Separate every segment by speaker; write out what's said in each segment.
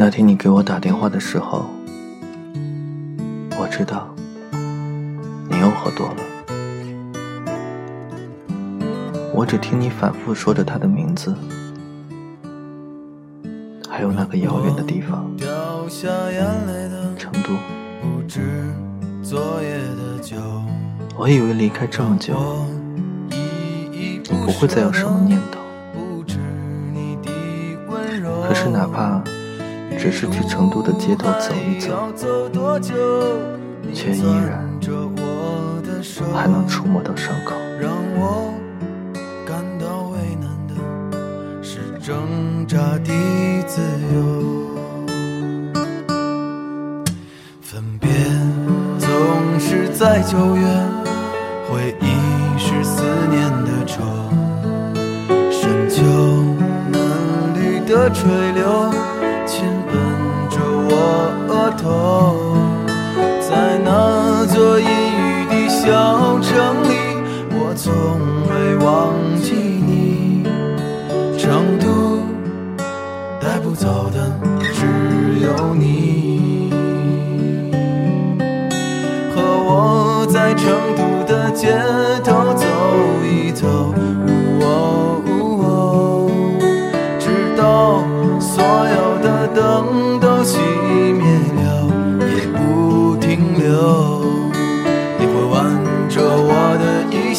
Speaker 1: 那天你给我打电话的时候，我知道你又喝多了。我只听你反复说着他的名字，还有那个遥远的地方
Speaker 2: ——成
Speaker 1: 都。我以为离开这么久，
Speaker 2: 你不会再有什么念
Speaker 1: 头。只是去成都的街头走一走，
Speaker 2: 却依然还能触
Speaker 1: 摸到伤口。
Speaker 2: 让我感到为难的是挣扎的自由。分别总是在九月，回忆是思念的愁，深秋嫩绿的垂柳。头，在那座阴雨的小城里，我从未忘记你。成都带不走的只有你，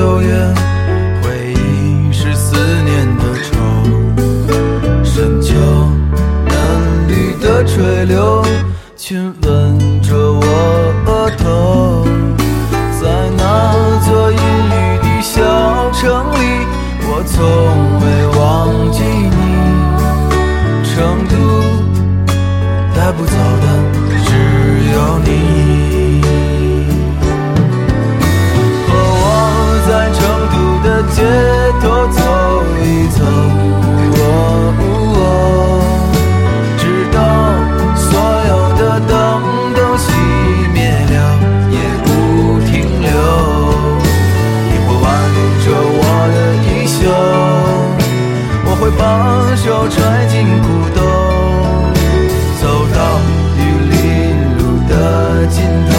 Speaker 2: 九月，回忆是思念的愁。深秋，嫩绿的垂柳，亲吻着我额头。在那座阴雨的小城里，我从未忘记你。成都，带不走的只有你。把手揣进裤兜，走到玉林路的尽头，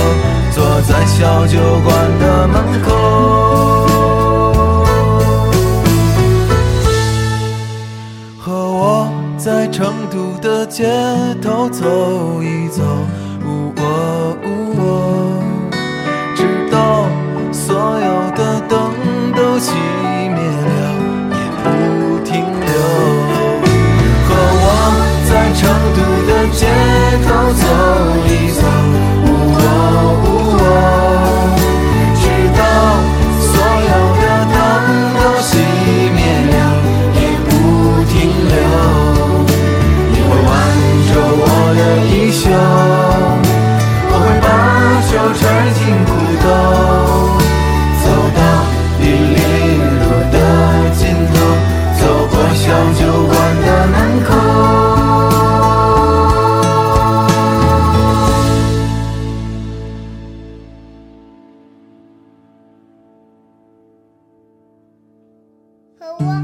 Speaker 2: 坐在小酒馆的门口。和我在成都的街头走一走，呜哦呜哦，直到所有的灯都熄。
Speaker 3: Hello.